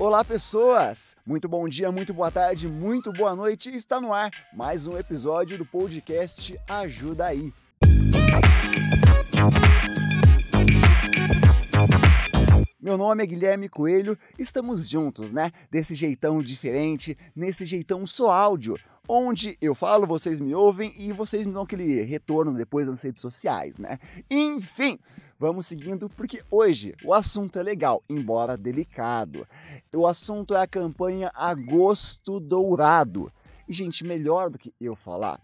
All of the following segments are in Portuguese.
Olá, pessoas! Muito bom dia, muito boa tarde, muito boa noite. Está no ar mais um episódio do podcast Ajuda aí. Meu nome é Guilherme Coelho, estamos juntos, né? Desse jeitão diferente, nesse jeitão só áudio, onde eu falo, vocês me ouvem e vocês me dão aquele retorno depois nas redes sociais, né? Enfim, vamos seguindo porque hoje o assunto é legal, embora delicado. O assunto é a campanha Agosto Dourado. E, gente, melhor do que eu falar,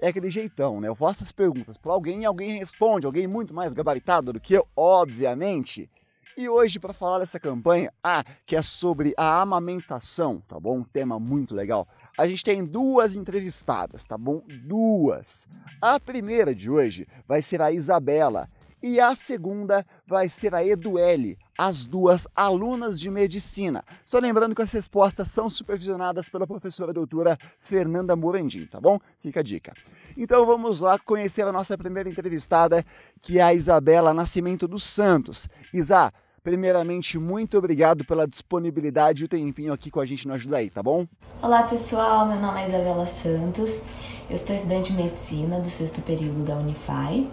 é aquele jeitão, né? Eu faço as perguntas para alguém e alguém responde, alguém muito mais gabaritado do que eu, obviamente. E hoje, para falar dessa campanha, ah, que é sobre a amamentação, tá bom? Um tema muito legal. A gente tem duas entrevistadas, tá bom? Duas. A primeira de hoje vai ser a Isabela e a segunda vai ser a Eduele, as duas alunas de medicina. Só lembrando que as respostas são supervisionadas pela professora doutora Fernanda Morandim, tá bom? Fica a dica. Então vamos lá conhecer a nossa primeira entrevistada, que é a Isabela Nascimento dos Santos. Isa, Primeiramente, muito obrigado pela disponibilidade e o tempinho aqui com a gente no Ajuda aí, tá bom? Olá pessoal, meu nome é Isabela Santos, eu sou estudante de medicina do sexto período da Unify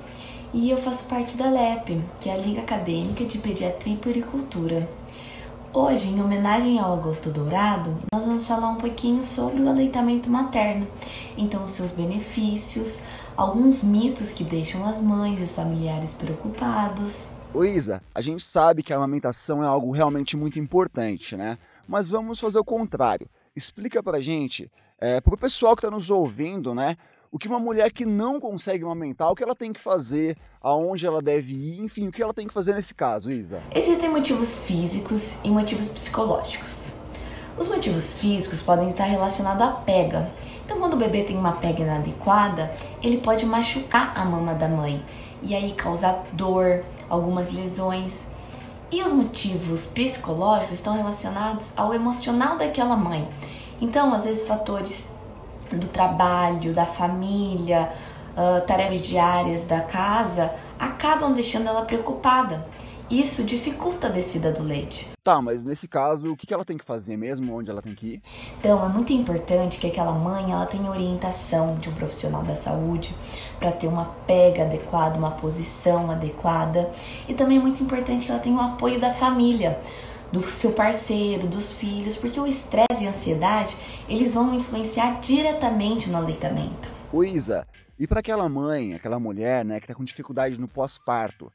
e eu faço parte da LEP, que é a Liga Acadêmica de Pediatria e Puricultura. Hoje, em homenagem ao Agosto Dourado, nós vamos falar um pouquinho sobre o aleitamento materno, então os seus benefícios, alguns mitos que deixam as mães e os familiares preocupados, Isa, a gente sabe que a amamentação é algo realmente muito importante, né? Mas vamos fazer o contrário. Explica pra gente, é, pro pessoal que está nos ouvindo, né? O que uma mulher que não consegue amamentar, o que ela tem que fazer, aonde ela deve ir, enfim, o que ela tem que fazer nesse caso, Isa? Existem motivos físicos e motivos psicológicos. Os motivos físicos podem estar relacionados à pega. Então, quando o bebê tem uma pega inadequada, ele pode machucar a mama da mãe e aí causar dor, algumas lesões. E os motivos psicológicos estão relacionados ao emocional daquela mãe. Então, às vezes, fatores do trabalho, da família, uh, tarefas diárias da casa acabam deixando ela preocupada. Isso dificulta a descida do leite. Tá, mas nesse caso, o que ela tem que fazer mesmo? Onde ela tem que ir? Então, é muito importante que aquela mãe ela tenha orientação de um profissional da saúde para ter uma pega adequada, uma posição adequada. E também é muito importante que ela tenha o apoio da família do seu parceiro, dos filhos, porque o estresse e a ansiedade, eles vão influenciar diretamente no aleitamento. Ô Isa, e para aquela mãe, aquela mulher, né, que está com dificuldade no pós-parto,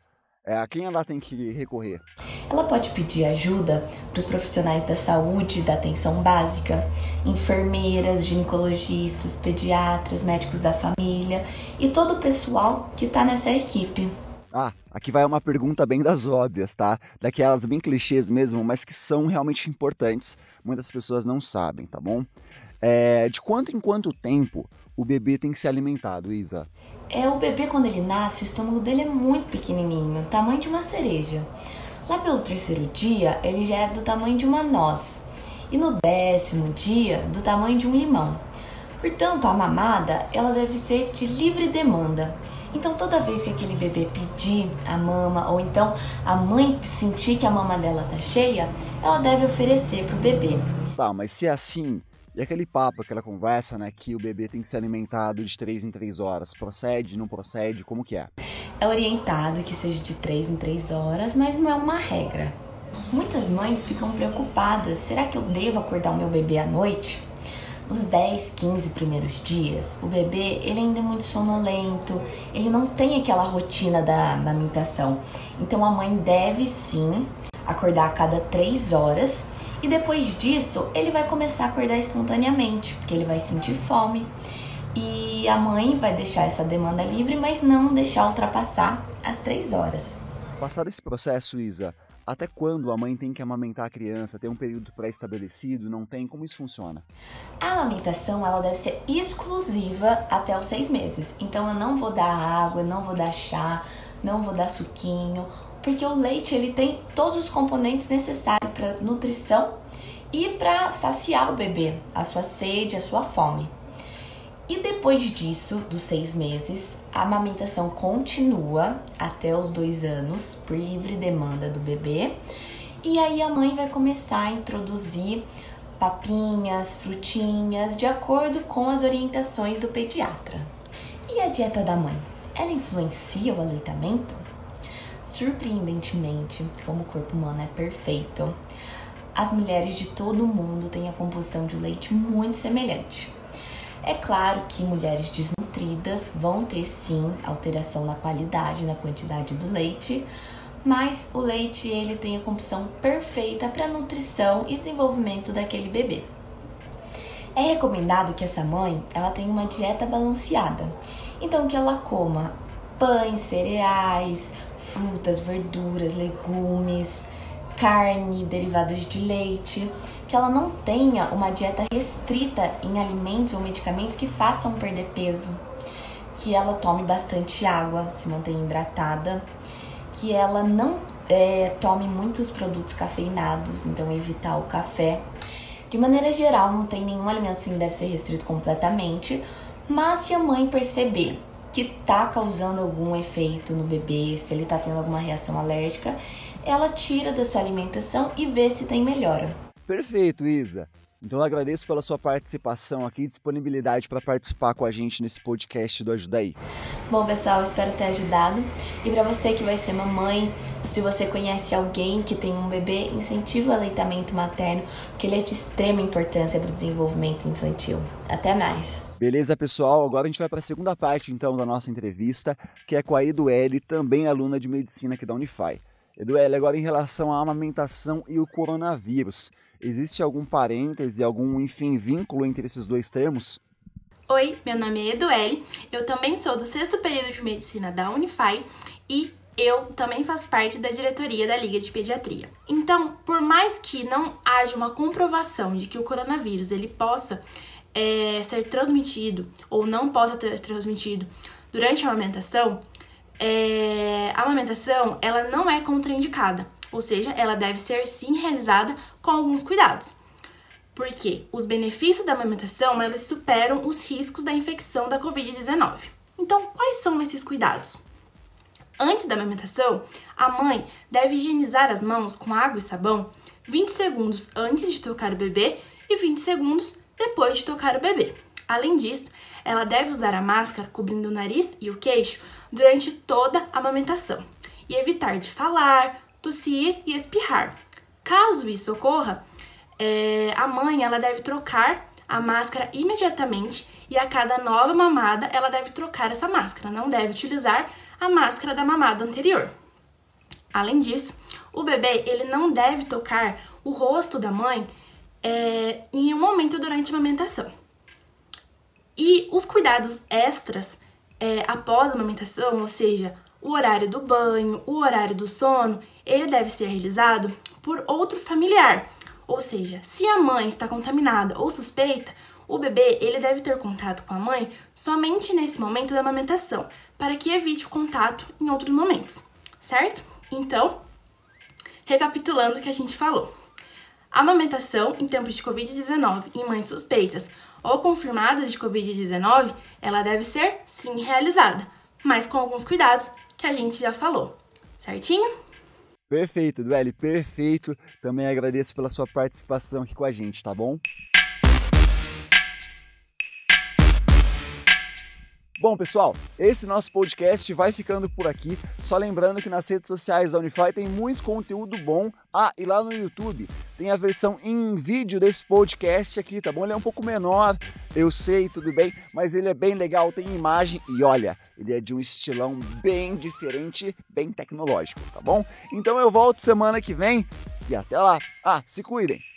é, a quem ela tem que recorrer? Ela pode pedir ajuda para os profissionais da saúde, da atenção básica, enfermeiras, ginecologistas, pediatras, médicos da família e todo o pessoal que está nessa equipe. Ah, aqui vai uma pergunta bem das óbvias, tá? Daquelas bem clichês mesmo, mas que são realmente importantes. Muitas pessoas não sabem, tá bom? É, de quanto em quanto tempo o bebê tem que ser alimentado, Isa? É, o bebê quando ele nasce, o estômago dele é muito pequenininho, tamanho de uma cereja. Lá pelo terceiro dia, ele já é do tamanho de uma noz. E no décimo dia, do tamanho de um limão. Portanto, a mamada, ela deve ser de livre demanda. Então, toda vez que aquele bebê pedir a mama, ou então a mãe sentir que a mama dela tá cheia, ela deve oferecer pro bebê. Tá, mas se é assim, e aquele papo, aquela conversa, né, que o bebê tem que ser alimentado de 3 em 3 horas, procede, não procede, como que é? É orientado que seja de 3 em 3 horas, mas não é uma regra. Muitas mães ficam preocupadas, será que eu devo acordar o meu bebê à noite? Nos 10, 15 primeiros dias, o bebê ele ainda é muito sonolento, ele não tem aquela rotina da amamentação. Então a mãe deve sim acordar a cada 3 horas e depois disso, ele vai começar a acordar espontaneamente, porque ele vai sentir fome. E a mãe vai deixar essa demanda livre, mas não deixar ultrapassar as três horas. Passado esse processo, Isa, até quando a mãe tem que amamentar a criança? Tem um período pré-estabelecido? Não tem? Como isso funciona? A amamentação ela deve ser exclusiva até os seis meses. Então eu não vou dar água, não vou dar chá, não vou dar suquinho porque o leite ele tem todos os componentes necessários para nutrição e para saciar o bebê, a sua sede, a sua fome. E depois disso, dos seis meses, a amamentação continua até os dois anos, por livre demanda do bebê. E aí a mãe vai começar a introduzir papinhas, frutinhas, de acordo com as orientações do pediatra. E a dieta da mãe? Ela influencia o aleitamento? Surpreendentemente, como o corpo humano é perfeito, as mulheres de todo o mundo têm a composição de leite muito semelhante. É claro que mulheres desnutridas vão ter sim alteração na qualidade, na quantidade do leite, mas o leite ele tem a composição perfeita para nutrição e desenvolvimento daquele bebê. É recomendado que essa mãe ela tenha uma dieta balanceada, então que ela coma pães, cereais, frutas, verduras, legumes, carne, derivados de leite, que ela não tenha uma dieta restrita em alimentos ou medicamentos que façam perder peso, que ela tome bastante água, se mantenha hidratada, que ela não é, tome muitos produtos cafeinados, então evitar o café. De maneira geral, não tem nenhum alimento assim que deve ser restrito completamente, mas se a mãe perceber que tá causando algum efeito no bebê, se ele tá tendo alguma reação alérgica, ela tira da sua alimentação e vê se tem melhora. Perfeito, Isa. Então eu agradeço pela sua participação aqui, disponibilidade para participar com a gente nesse podcast do Ajuda aí. Bom, pessoal, espero ter ajudado. E para você que vai ser mamãe, se você conhece alguém que tem um bebê, incentive o aleitamento materno, porque ele é de extrema importância para o desenvolvimento infantil. Até mais. Beleza, pessoal? Agora a gente vai para a segunda parte então da nossa entrevista, que é com a Eduele, também aluna de medicina aqui da Unify. Eduele, agora em relação à amamentação e o coronavírus, existe algum parêntese, algum, enfim, vínculo entre esses dois termos? Oi, meu nome é Eduele, eu também sou do sexto período de medicina da Unify e eu também faço parte da diretoria da Liga de Pediatria. Então, por mais que não haja uma comprovação de que o coronavírus ele possa é, ser transmitido ou não possa ser transmitido durante a amamentação, é, a amamentação ela não é contraindicada, ou seja, ela deve ser sim realizada com alguns cuidados. Porque os benefícios da amamentação elas superam os riscos da infecção da Covid-19. Então, quais são esses cuidados? Antes da amamentação, a mãe deve higienizar as mãos com água e sabão 20 segundos antes de tocar o bebê e 20 segundos depois de tocar o bebê. Além disso, ela deve usar a máscara cobrindo o nariz e o queixo durante toda a amamentação e evitar de falar, tossir e espirrar. Caso isso ocorra, é, a mãe ela deve trocar a máscara imediatamente e a cada nova mamada ela deve trocar essa máscara, não deve utilizar a máscara da mamada anterior. Além disso, o bebê ele não deve tocar o rosto da mãe é, em um momento durante a amamentação. E os cuidados extras é, após a amamentação, ou seja, o horário do banho, o horário do sono, ele deve ser realizado por outro familiar. Ou seja, se a mãe está contaminada ou suspeita, o bebê ele deve ter contato com a mãe somente nesse momento da amamentação, para que evite o contato em outros momentos, certo? Então, recapitulando o que a gente falou. A amamentação em tempos de Covid-19 em mães suspeitas ou confirmadas de Covid-19, ela deve ser sim realizada, mas com alguns cuidados que a gente já falou. Certinho? Perfeito, Dueli, perfeito. Também agradeço pela sua participação aqui com a gente, tá bom? Bom, pessoal, esse nosso podcast vai ficando por aqui. Só lembrando que nas redes sociais da Unify tem muito conteúdo bom. Ah, e lá no YouTube tem a versão em vídeo desse podcast aqui, tá bom? Ele é um pouco menor, eu sei, tudo bem, mas ele é bem legal, tem imagem e olha, ele é de um estilão bem diferente, bem tecnológico, tá bom? Então eu volto semana que vem e até lá. Ah, se cuidem!